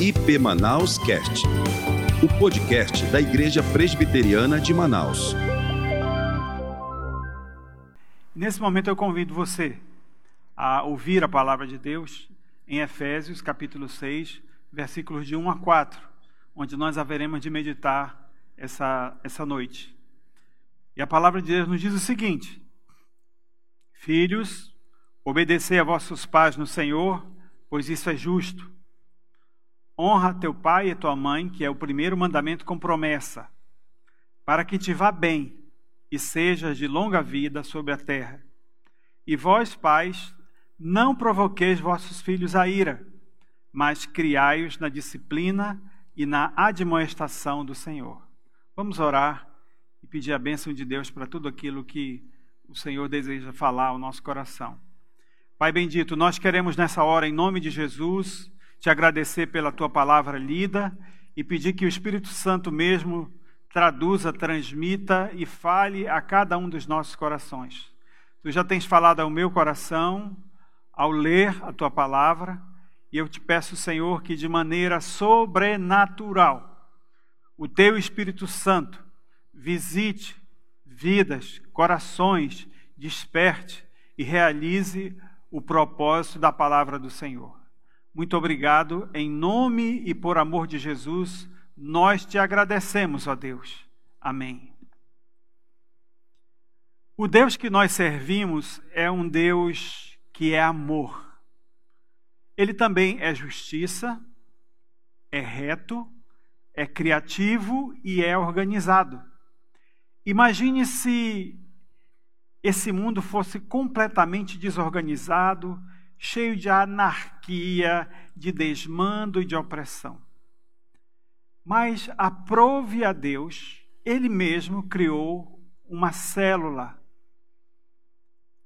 IP Manaus Cast, o podcast da Igreja Presbiteriana de Manaus. Nesse momento eu convido você a ouvir a palavra de Deus em Efésios, capítulo 6, versículos de 1 a 4, onde nós haveremos de meditar essa, essa noite. E a palavra de Deus nos diz o seguinte: Filhos, obedecei a vossos pais no Senhor, pois isso é justo. Honra teu pai e tua mãe, que é o primeiro mandamento com promessa, para que te vá bem e sejas de longa vida sobre a terra. E vós, pais, não provoqueis vossos filhos a ira, mas criai-os na disciplina e na admoestação do Senhor. Vamos orar e pedir a bênção de Deus para tudo aquilo que o Senhor deseja falar ao nosso coração. Pai bendito, nós queremos nessa hora, em nome de Jesus, te agradecer pela tua palavra lida e pedir que o Espírito Santo mesmo traduza, transmita e fale a cada um dos nossos corações. Tu já tens falado ao meu coração ao ler a tua palavra, e eu te peço, Senhor, que de maneira sobrenatural o teu Espírito Santo visite vidas, corações, desperte e realize o propósito da palavra do Senhor. Muito obrigado. Em nome e por amor de Jesus, nós te agradecemos, ó Deus. Amém. O Deus que nós servimos é um Deus que é amor. Ele também é justiça, é reto, é criativo e é organizado. Imagine se esse mundo fosse completamente desorganizado, cheio de anarquia, de desmando e de opressão. Mas aprove a Deus, Ele mesmo criou uma célula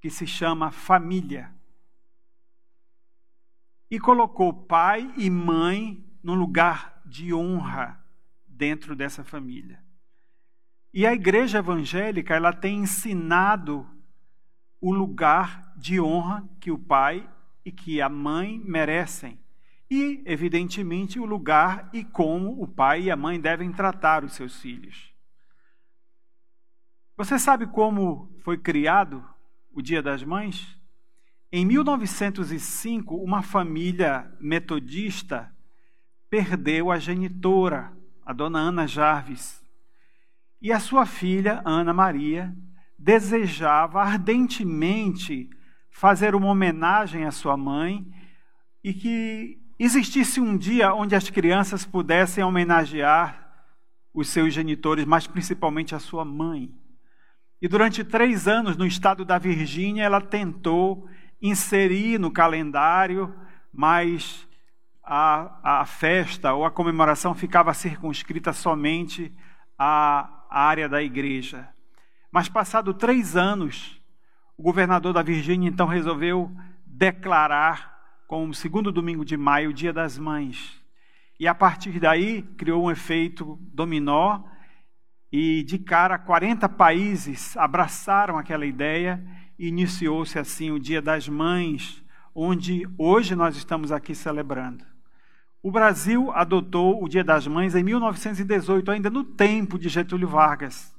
que se chama família. E colocou pai e mãe num lugar de honra dentro dessa família. E a igreja evangélica, ela tem ensinado o lugar de honra que o pai e que a mãe merecem. E, evidentemente, o lugar e como o pai e a mãe devem tratar os seus filhos. Você sabe como foi criado o Dia das Mães? Em 1905, uma família metodista perdeu a genitora, a dona Ana Jarvis. E a sua filha, Ana Maria, desejava ardentemente fazer uma homenagem à sua mãe e que existisse um dia onde as crianças pudessem homenagear os seus genitores, mas principalmente a sua mãe. E durante três anos, no estado da Virgínia, ela tentou inserir no calendário, mas a, a festa ou a comemoração ficava circunscrita somente à área da igreja. Mas, passado três anos, o governador da Virgínia então resolveu declarar como segundo domingo de maio o Dia das Mães. E a partir daí criou um efeito dominó e de cara 40 países abraçaram aquela ideia e iniciou-se assim o Dia das Mães, onde hoje nós estamos aqui celebrando. O Brasil adotou o Dia das Mães em 1918, ainda no tempo de Getúlio Vargas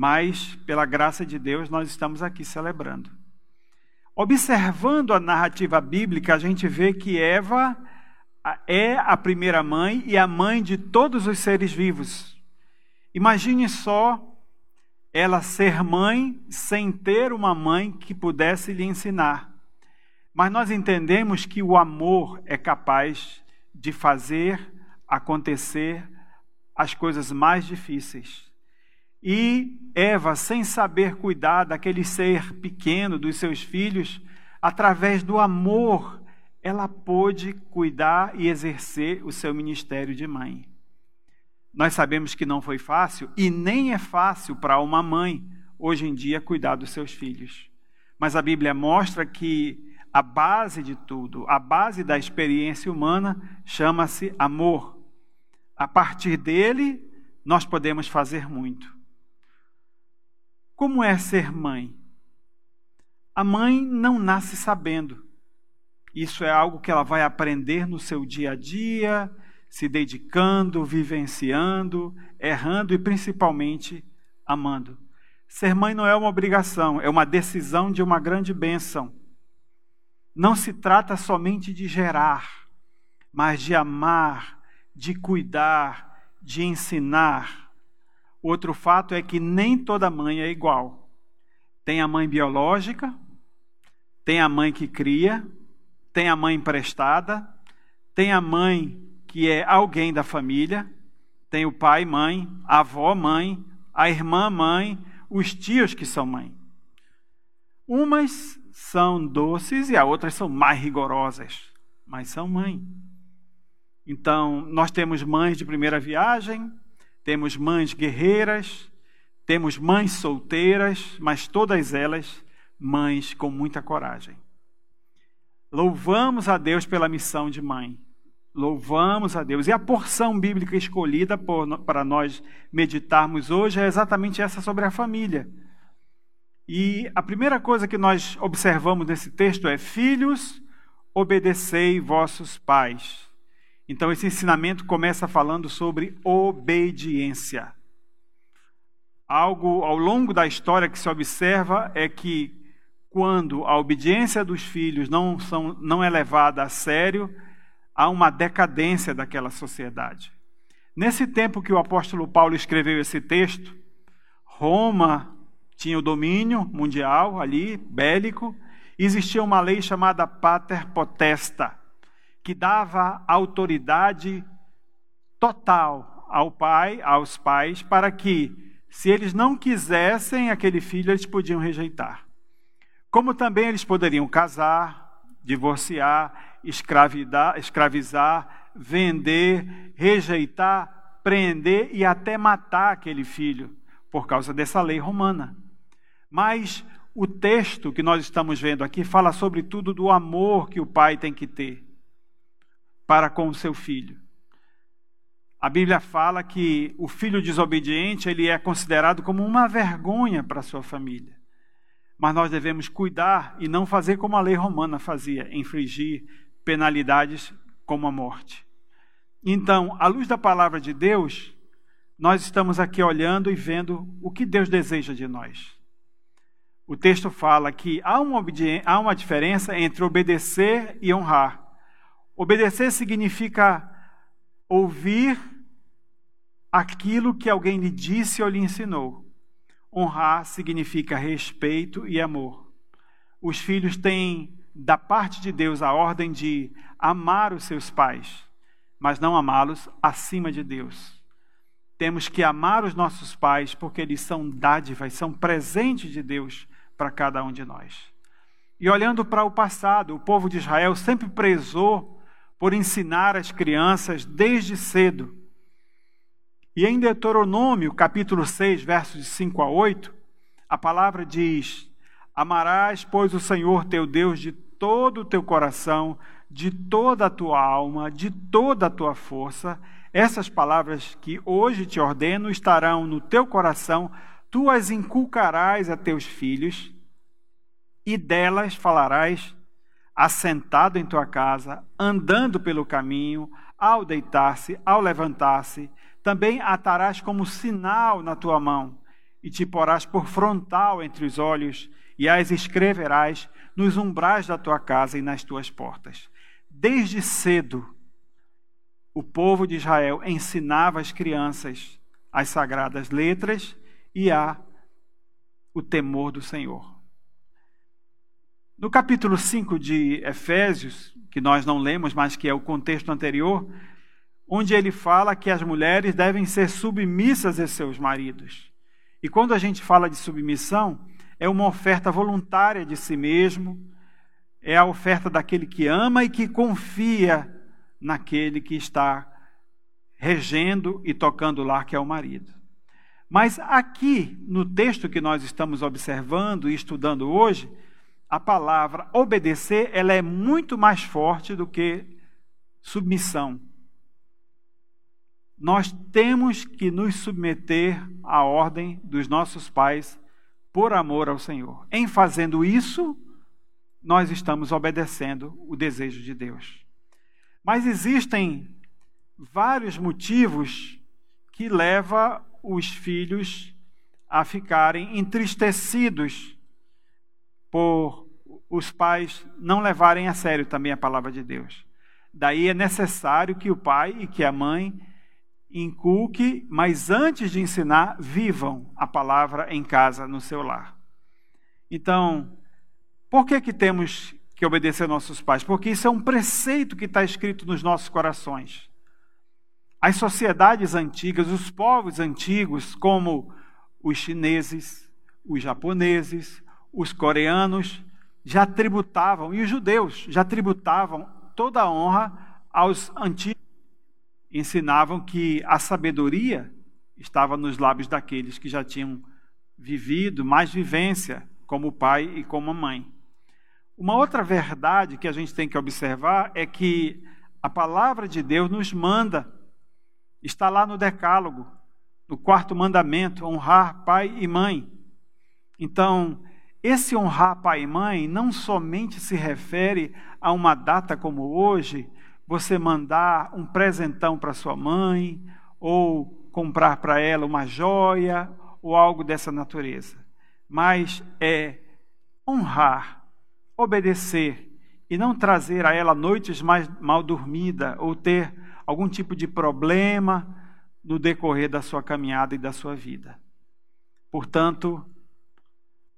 mas pela graça de Deus nós estamos aqui celebrando. Observando a narrativa bíblica, a gente vê que Eva é a primeira mãe e a mãe de todos os seres vivos. Imagine só ela ser mãe sem ter uma mãe que pudesse lhe ensinar. Mas nós entendemos que o amor é capaz de fazer acontecer as coisas mais difíceis. E Eva, sem saber cuidar daquele ser pequeno, dos seus filhos, através do amor, ela pôde cuidar e exercer o seu ministério de mãe. Nós sabemos que não foi fácil e nem é fácil para uma mãe hoje em dia cuidar dos seus filhos. Mas a Bíblia mostra que a base de tudo, a base da experiência humana, chama-se amor. A partir dele, nós podemos fazer muito. Como é ser mãe? A mãe não nasce sabendo. Isso é algo que ela vai aprender no seu dia a dia, se dedicando, vivenciando, errando e principalmente amando. Ser mãe não é uma obrigação, é uma decisão de uma grande bênção. Não se trata somente de gerar, mas de amar, de cuidar, de ensinar. Outro fato é que nem toda mãe é igual. Tem a mãe biológica, tem a mãe que cria, tem a mãe emprestada, tem a mãe que é alguém da família, tem o pai, mãe, a avó, mãe, a irmã, mãe, os tios que são mãe. Umas são doces e as outras são mais rigorosas, mas são mãe. Então, nós temos mães de primeira viagem, temos mães guerreiras, temos mães solteiras, mas todas elas mães com muita coragem. Louvamos a Deus pela missão de mãe. Louvamos a Deus. E a porção bíblica escolhida por, para nós meditarmos hoje é exatamente essa sobre a família. E a primeira coisa que nós observamos nesse texto é: Filhos, obedecei vossos pais. Então, esse ensinamento começa falando sobre obediência. Algo ao longo da história que se observa é que, quando a obediência dos filhos não, são, não é levada a sério, há uma decadência daquela sociedade. Nesse tempo que o apóstolo Paulo escreveu esse texto, Roma tinha o domínio mundial ali, bélico, existia uma lei chamada Pater Potesta, que dava autoridade total ao pai, aos pais, para que, se eles não quisessem aquele filho, eles podiam rejeitar. Como também eles poderiam casar, divorciar escravizar, vender, rejeitar, prender e até matar aquele filho, por causa dessa lei romana. Mas o texto que nós estamos vendo aqui fala sobretudo do amor que o pai tem que ter para com o seu filho. A Bíblia fala que o filho desobediente ele é considerado como uma vergonha para sua família. Mas nós devemos cuidar e não fazer como a lei romana fazia, infligir penalidades como a morte. Então, à luz da palavra de Deus, nós estamos aqui olhando e vendo o que Deus deseja de nós. O texto fala que há uma, há uma diferença entre obedecer e honrar. Obedecer significa ouvir aquilo que alguém lhe disse ou lhe ensinou. Honrar significa respeito e amor. Os filhos têm da parte de Deus a ordem de amar os seus pais, mas não amá-los acima de Deus. Temos que amar os nossos pais porque eles são dádivas, são presentes de Deus para cada um de nós. E olhando para o passado, o povo de Israel sempre prezou por ensinar as crianças desde cedo. E em Deuteronômio, capítulo 6, versos de 5 a 8, a palavra diz: Amarás, pois, o Senhor teu Deus de todo o teu coração, de toda a tua alma, de toda a tua força. Essas palavras que hoje te ordeno estarão no teu coração, tu as inculcarás a teus filhos, e delas falarás assentado em tua casa, andando pelo caminho, ao deitar-se, ao levantar-se. Também atarás como sinal na tua mão, e te porás por frontal entre os olhos, e as escreverás nos umbrais da tua casa e nas tuas portas. Desde cedo, o povo de Israel ensinava as crianças as sagradas letras e a o temor do Senhor. No capítulo 5 de Efésios, que nós não lemos, mas que é o contexto anterior, onde ele fala que as mulheres devem ser submissas a seus maridos. E quando a gente fala de submissão, é uma oferta voluntária de si mesmo, é a oferta daquele que ama e que confia naquele que está regendo e tocando o lar, que é o marido. Mas aqui, no texto que nós estamos observando e estudando hoje, a palavra obedecer, ela é muito mais forte do que submissão. Nós temos que nos submeter à ordem dos nossos pais por amor ao Senhor. Em fazendo isso, nós estamos obedecendo o desejo de Deus. Mas existem vários motivos que leva os filhos a ficarem entristecidos por os pais não levarem a sério também a palavra de Deus. Daí é necessário que o pai e que a mãe inculque, mas antes de ensinar, vivam a palavra em casa, no seu lar. Então, por que que temos que obedecer nossos pais? Porque isso é um preceito que está escrito nos nossos corações. As sociedades antigas, os povos antigos, como os chineses, os japoneses, os coreanos, já tributavam, e os judeus já tributavam toda a honra aos antigos. Ensinavam que a sabedoria estava nos lábios daqueles que já tinham vivido mais vivência, como pai e como mãe. Uma outra verdade que a gente tem que observar é que a palavra de Deus nos manda, está lá no Decálogo, no quarto mandamento, honrar pai e mãe. Então, esse honrar pai e mãe não somente se refere a uma data como hoje, você mandar um presentão para sua mãe, ou comprar para ela uma joia, ou algo dessa natureza. Mas é honrar, obedecer e não trazer a ela noites mais mal dormida ou ter algum tipo de problema no decorrer da sua caminhada e da sua vida. Portanto,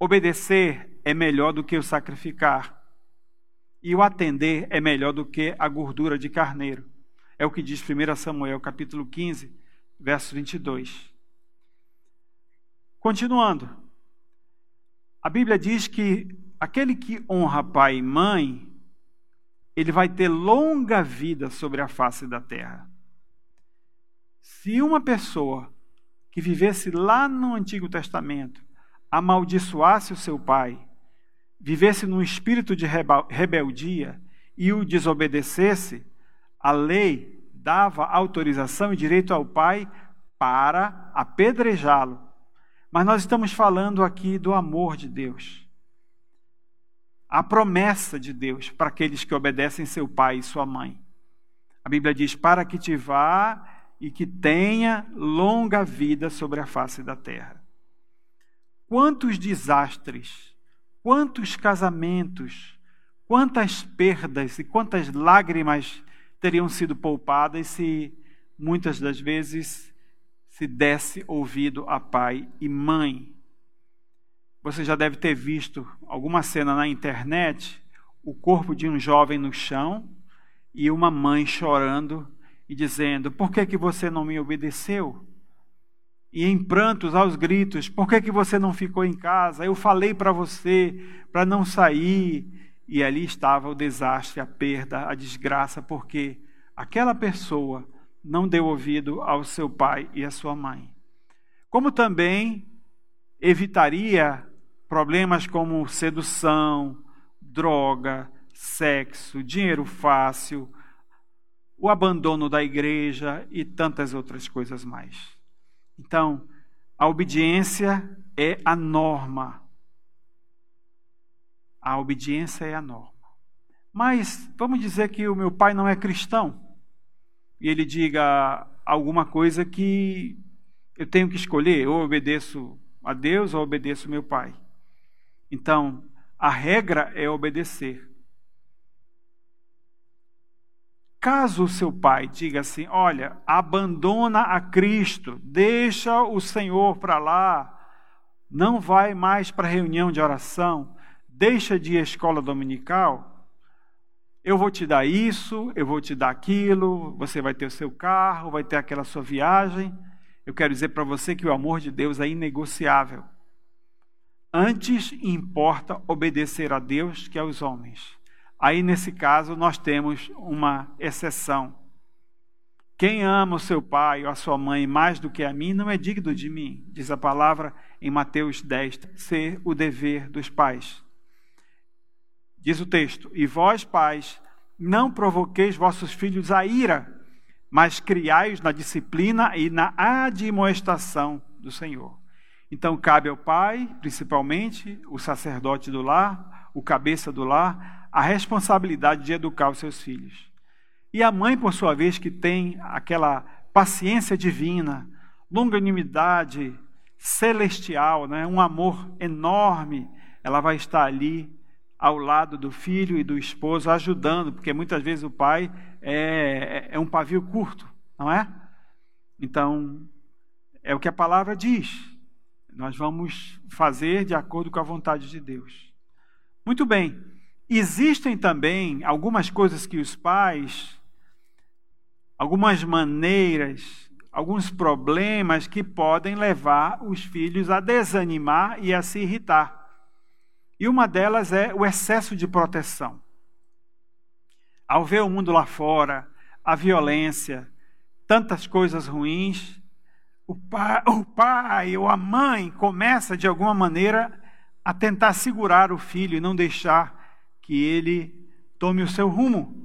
Obedecer é melhor do que o sacrificar. E o atender é melhor do que a gordura de carneiro. É o que diz 1 Samuel, capítulo 15, verso 22. Continuando. A Bíblia diz que aquele que honra pai e mãe, ele vai ter longa vida sobre a face da terra. Se uma pessoa que vivesse lá no Antigo Testamento amaldiçoasse o seu pai, vivesse num espírito de rebeldia e o desobedecesse, a lei dava autorização e direito ao pai para apedrejá-lo. Mas nós estamos falando aqui do amor de Deus. A promessa de Deus para aqueles que obedecem seu pai e sua mãe. A Bíblia diz: para que te vá e que tenha longa vida sobre a face da terra. Quantos desastres, quantos casamentos, quantas perdas e quantas lágrimas teriam sido poupadas se muitas das vezes se desse ouvido a pai e mãe. Você já deve ter visto alguma cena na internet, o corpo de um jovem no chão e uma mãe chorando e dizendo: "Por que que você não me obedeceu?" E em prantos aos gritos: Por que, que você não ficou em casa? Eu falei para você para não sair. E ali estava o desastre, a perda, a desgraça, porque aquela pessoa não deu ouvido ao seu pai e à sua mãe. Como também evitaria problemas como sedução, droga, sexo, dinheiro fácil, o abandono da igreja e tantas outras coisas mais. Então, a obediência é a norma. A obediência é a norma. Mas vamos dizer que o meu pai não é cristão e ele diga alguma coisa que eu tenho que escolher, ou obedeço a Deus ou obedeço meu pai. Então, a regra é obedecer. Caso o seu pai diga assim: olha, abandona a Cristo, deixa o Senhor para lá, não vai mais para reunião de oração, deixa de ir à escola dominical, eu vou te dar isso, eu vou te dar aquilo, você vai ter o seu carro, vai ter aquela sua viagem. Eu quero dizer para você que o amor de Deus é inegociável. Antes importa obedecer a Deus que aos homens. Aí, nesse caso, nós temos uma exceção. Quem ama o seu pai ou a sua mãe mais do que a mim não é digno de mim, diz a palavra em Mateus 10, ser o dever dos pais. Diz o texto: E vós, pais, não provoqueis vossos filhos a ira, mas criai-os na disciplina e na admoestação do Senhor. Então, cabe ao pai, principalmente, o sacerdote do lar, o cabeça do lar, a responsabilidade de educar os seus filhos. E a mãe, por sua vez, que tem aquela paciência divina, longanimidade celestial, né? um amor enorme, ela vai estar ali ao lado do filho e do esposo, ajudando, porque muitas vezes o pai é, é um pavio curto, não é? Então, é o que a palavra diz. Nós vamos fazer de acordo com a vontade de Deus. Muito bem. Existem também algumas coisas que os pais, algumas maneiras, alguns problemas que podem levar os filhos a desanimar e a se irritar. E uma delas é o excesso de proteção. Ao ver o mundo lá fora, a violência, tantas coisas ruins, o pai, o pai ou a mãe começa de alguma maneira a tentar segurar o filho e não deixar que ele tome o seu rumo.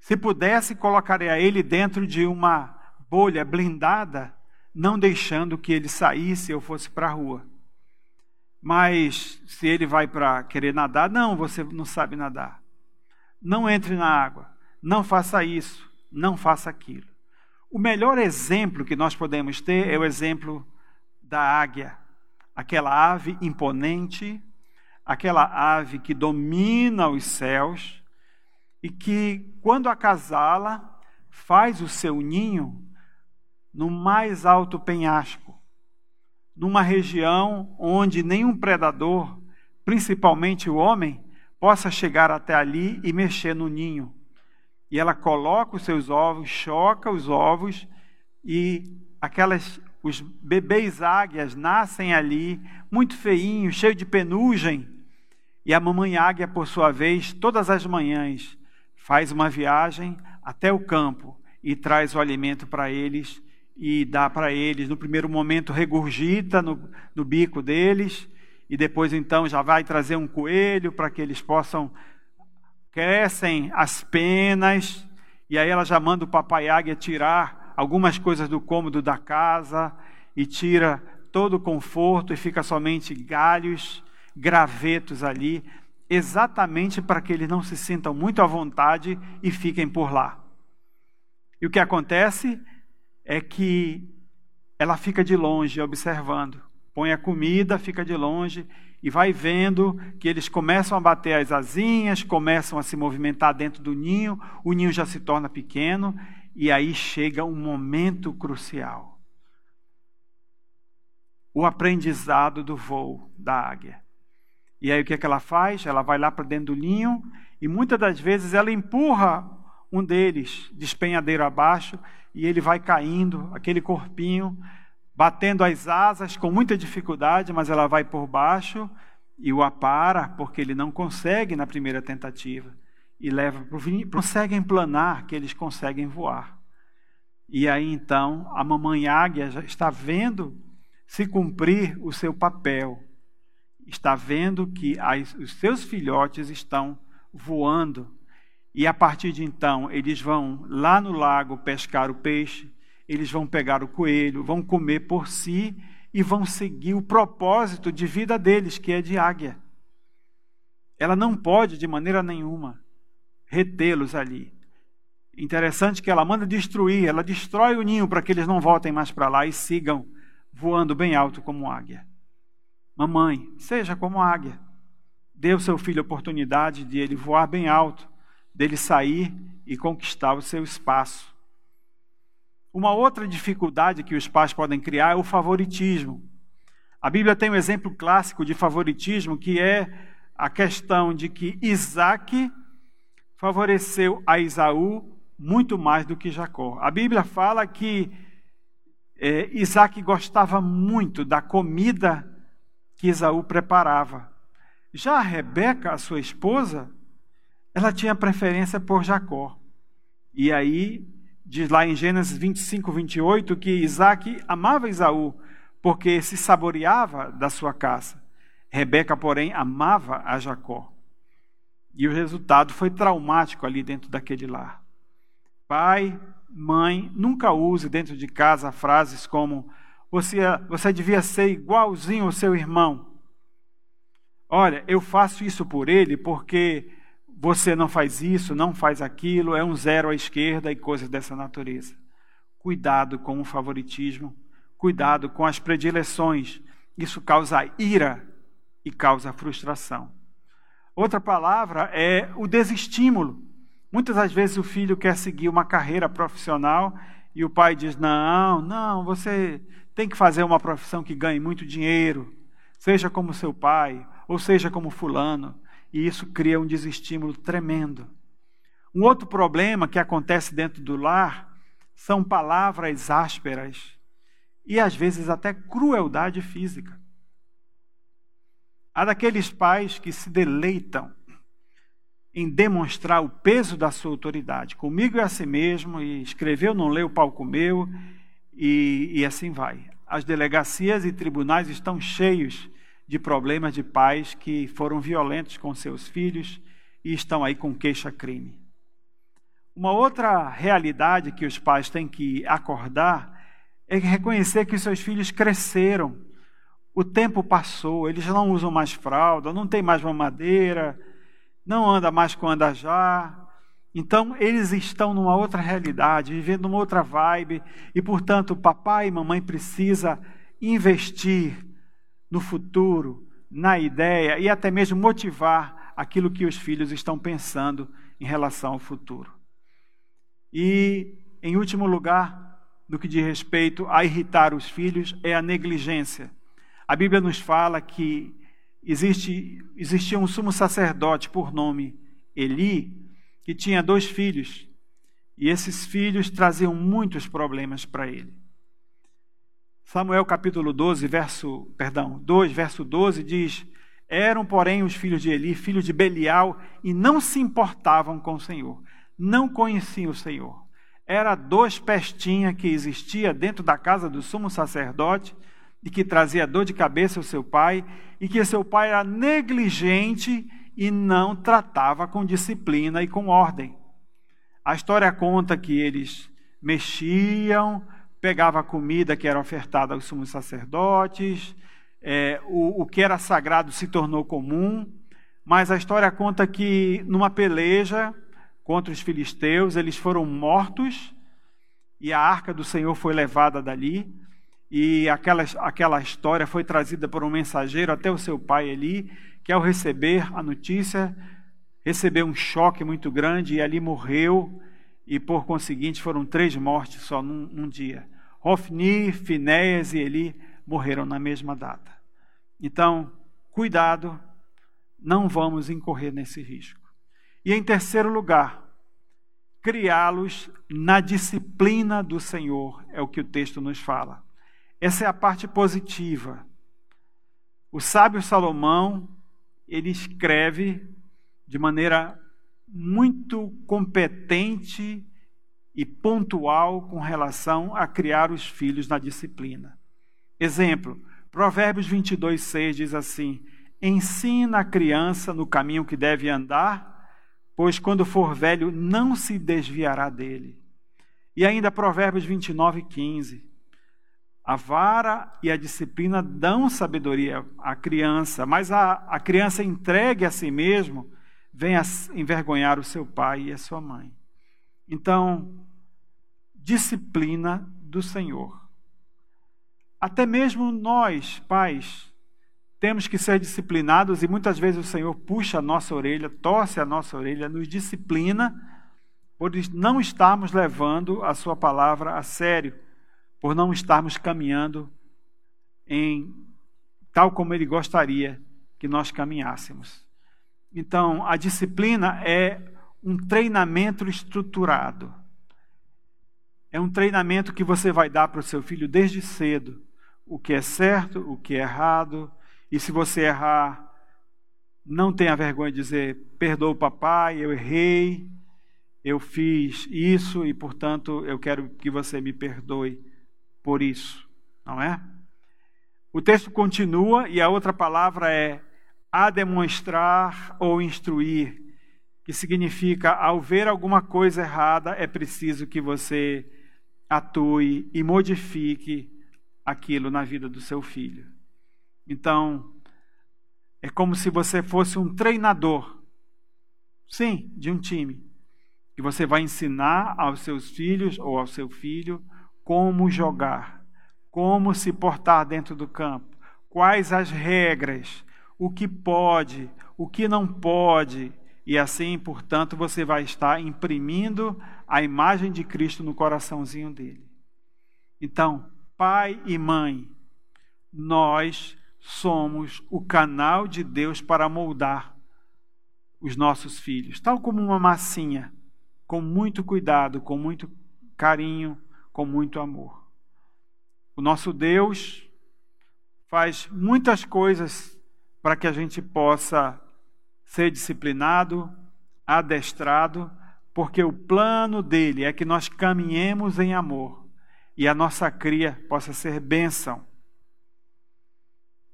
Se pudesse, colocaria ele dentro de uma bolha blindada, não deixando que ele saísse ou fosse para a rua. Mas se ele vai para querer nadar, não, você não sabe nadar. Não entre na água, não faça isso, não faça aquilo. O melhor exemplo que nós podemos ter é o exemplo da águia, aquela ave imponente, aquela ave que domina os céus e que, quando acasala, faz o seu ninho no mais alto penhasco, numa região onde nenhum predador, principalmente o homem, possa chegar até ali e mexer no ninho. E ela coloca os seus ovos, choca os ovos e aquelas os bebês águias nascem ali, muito feinhos, cheios de penugem. E a mamãe águia, por sua vez, todas as manhãs, faz uma viagem até o campo e traz o alimento para eles e dá para eles. No primeiro momento, regurgita no, no bico deles, e depois, então, já vai trazer um coelho para que eles possam crescem as penas, e aí ela já manda o papai águia tirar algumas coisas do cômodo da casa, e tira todo o conforto, e fica somente galhos, gravetos ali, exatamente para que eles não se sintam muito à vontade e fiquem por lá. E o que acontece é que ela fica de longe observando, põe a comida, fica de longe e vai vendo que eles começam a bater as asinhas, começam a se movimentar dentro do ninho, o ninho já se torna pequeno e aí chega um momento crucial. O aprendizado do voo da águia. E aí o que, é que ela faz? Ela vai lá para dentro do ninho e muitas das vezes ela empurra um deles despenhadeiro abaixo e ele vai caindo, aquele corpinho batendo as asas com muita dificuldade, mas ela vai por baixo e o apara, porque ele não consegue na primeira tentativa. E leva para o vinho. Conseguem planar, que eles conseguem voar. E aí então a mamãe águia já está vendo se cumprir o seu papel. Está vendo que as, os seus filhotes estão voando. E a partir de então, eles vão lá no lago pescar o peixe, eles vão pegar o coelho, vão comer por si e vão seguir o propósito de vida deles, que é de águia. Ela não pode, de maneira nenhuma, retê-los ali. Interessante que ela manda destruir, ela destrói o ninho para que eles não voltem mais para lá e sigam voando bem alto como águia. Mamãe, seja como águia. Dê ao seu filho a oportunidade de ele voar bem alto, dele sair e conquistar o seu espaço. Uma outra dificuldade que os pais podem criar é o favoritismo. A Bíblia tem um exemplo clássico de favoritismo que é a questão de que Isaac favoreceu a Isaú muito mais do que Jacó. A Bíblia fala que é, Isaac gostava muito da comida que Isaú preparava. Já a Rebeca, a sua esposa, ela tinha preferência por Jacó. E aí Diz lá em Gênesis 25, 28 que Isaac amava Esaú porque se saboreava da sua caça. Rebeca, porém, amava a Jacó. E o resultado foi traumático ali dentro daquele lar. Pai, mãe, nunca use dentro de casa frases como você, você devia ser igualzinho ao seu irmão. Olha, eu faço isso por ele porque você não faz isso, não faz aquilo, é um zero à esquerda e coisas dessa natureza. Cuidado com o favoritismo, cuidado com as predileções. Isso causa ira e causa frustração. Outra palavra é o desestímulo. Muitas das vezes o filho quer seguir uma carreira profissional e o pai diz: Não, não, você tem que fazer uma profissão que ganhe muito dinheiro, seja como seu pai, ou seja como Fulano. E isso cria um desestímulo tremendo. Um outro problema que acontece dentro do lar são palavras ásperas e às vezes até crueldade física. Há daqueles pais que se deleitam em demonstrar o peso da sua autoridade. Comigo é assim mesmo, e escreveu, não leu, o palco meu, e, e assim vai. As delegacias e tribunais estão cheios de problemas de pais que foram violentos com seus filhos e estão aí com queixa-crime. Uma outra realidade que os pais têm que acordar é reconhecer que seus filhos cresceram o tempo passou, eles não usam mais fralda, não tem mais mamadeira, não anda mais com andajá. Então, eles estão numa outra realidade, vivendo uma outra vibe, e, portanto, papai e mamãe precisa investir no futuro, na ideia e até mesmo motivar aquilo que os filhos estão pensando em relação ao futuro. E, em último lugar, no que diz respeito a irritar os filhos, é a negligência. A Bíblia nos fala que existe, existia um sumo sacerdote por nome Eli, que tinha dois filhos, e esses filhos traziam muitos problemas para ele. Samuel capítulo 12, verso, perdão, 2, verso 12 diz: Eram, porém, os filhos de Eli, filhos de Belial, e não se importavam com o Senhor, não conheciam o Senhor. Era dois pestinhas que existia dentro da casa do sumo sacerdote, e que trazia dor de cabeça ao seu pai, e que seu pai era negligente e não tratava com disciplina e com ordem. A história conta que eles mexiam, pegava a comida que era ofertada aos sumos sacerdotes, é, o, o que era sagrado se tornou comum, mas a história conta que numa peleja contra os filisteus, eles foram mortos e a arca do Senhor foi levada dali e aquela, aquela história foi trazida por um mensageiro até o seu pai Eli, que ao receber a notícia, recebeu um choque muito grande e ali morreu, e por conseguinte foram três mortes só num, num dia. Hofni, Finéias e Eli morreram na mesma data. Então, cuidado, não vamos incorrer nesse risco. E em terceiro lugar, criá-los na disciplina do Senhor, é o que o texto nos fala. Essa é a parte positiva. O sábio Salomão, ele escreve de maneira muito competente e pontual com relação a criar os filhos na disciplina. Exemplo, Provérbios 22, 6 diz assim: Ensina a criança no caminho que deve andar, pois quando for velho não se desviará dele. E ainda Provérbios 29, 15: a vara e a disciplina dão sabedoria à criança, mas a, a criança entregue a si mesmo vem a envergonhar o seu pai e a sua mãe. Então, disciplina do Senhor. Até mesmo nós, pais, temos que ser disciplinados e muitas vezes o Senhor puxa a nossa orelha, torce a nossa orelha, nos disciplina por não estarmos levando a Sua palavra a sério por não estarmos caminhando em tal como ele gostaria que nós caminhássemos. Então, a disciplina é um treinamento estruturado. É um treinamento que você vai dar para o seu filho desde cedo. O que é certo, o que é errado. E se você errar, não tenha vergonha de dizer: perdoa o papai, eu errei, eu fiz isso e, portanto, eu quero que você me perdoe por isso, não é? O texto continua e a outra palavra é a demonstrar ou instruir, que significa ao ver alguma coisa errada é preciso que você atue e modifique aquilo na vida do seu filho. Então, é como se você fosse um treinador Sim, de um time. E você vai ensinar aos seus filhos ou ao seu filho como jogar, como se portar dentro do campo, quais as regras, o que pode, o que não pode, e assim, portanto, você vai estar imprimindo a imagem de Cristo no coraçãozinho dele. Então, pai e mãe, nós somos o canal de Deus para moldar os nossos filhos, tal como uma massinha, com muito cuidado, com muito carinho, com muito amor. O nosso Deus faz muitas coisas para que a gente possa ser disciplinado, adestrado, porque o plano dele é que nós caminhemos em amor e a nossa cria possa ser bênção.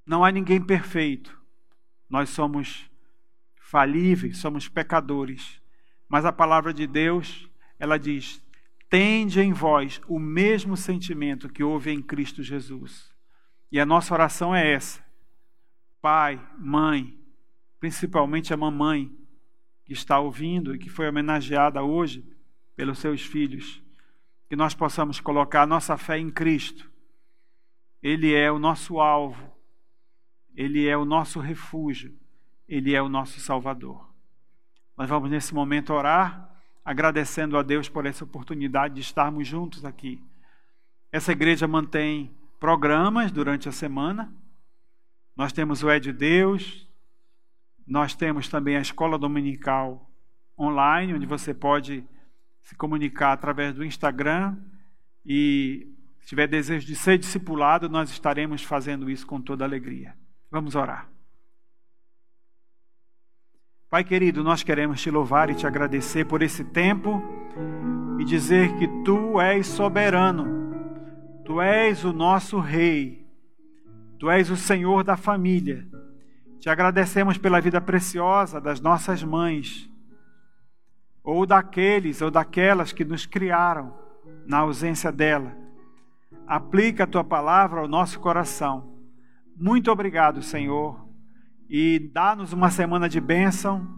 Não há ninguém perfeito. Nós somos falíveis, somos pecadores. Mas a palavra de Deus, ela diz: tende em vós o mesmo sentimento que houve em Cristo Jesus. E a nossa oração é essa. Pai, mãe, principalmente a mamãe que está ouvindo e que foi homenageada hoje pelos seus filhos, que nós possamos colocar a nossa fé em Cristo. Ele é o nosso alvo, ele é o nosso refúgio, ele é o nosso Salvador. Nós vamos nesse momento orar, agradecendo a Deus por essa oportunidade de estarmos juntos aqui. Essa igreja mantém programas durante a semana. Nós temos o É de Deus, nós temos também a escola dominical online, onde você pode se comunicar através do Instagram e se tiver desejo de ser discipulado, nós estaremos fazendo isso com toda alegria. Vamos orar. Pai querido, nós queremos te louvar e te agradecer por esse tempo e dizer que tu és soberano, tu és o nosso rei, tu és o Senhor da família te agradecemos pela vida preciosa das nossas mães, ou daqueles ou daquelas que nos criaram na ausência dela. Aplica a tua palavra ao nosso coração. Muito obrigado, Senhor, e dá-nos uma semana de bênção.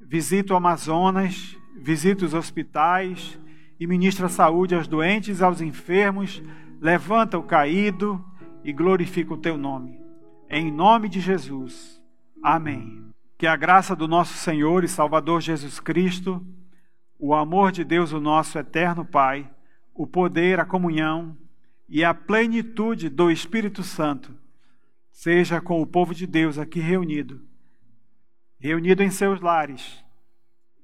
Visita o Amazonas, visita os hospitais e ministra saúde aos doentes aos enfermos. Levanta o caído e glorifica o teu nome. Em nome de Jesus. Amém. Que a graça do nosso Senhor e Salvador Jesus Cristo, o amor de Deus, o nosso eterno Pai, o poder, a comunhão e a plenitude do Espírito Santo seja com o povo de Deus aqui reunido, reunido em seus lares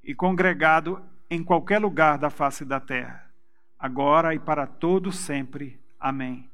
e congregado em qualquer lugar da face da terra, agora e para todo sempre. Amém.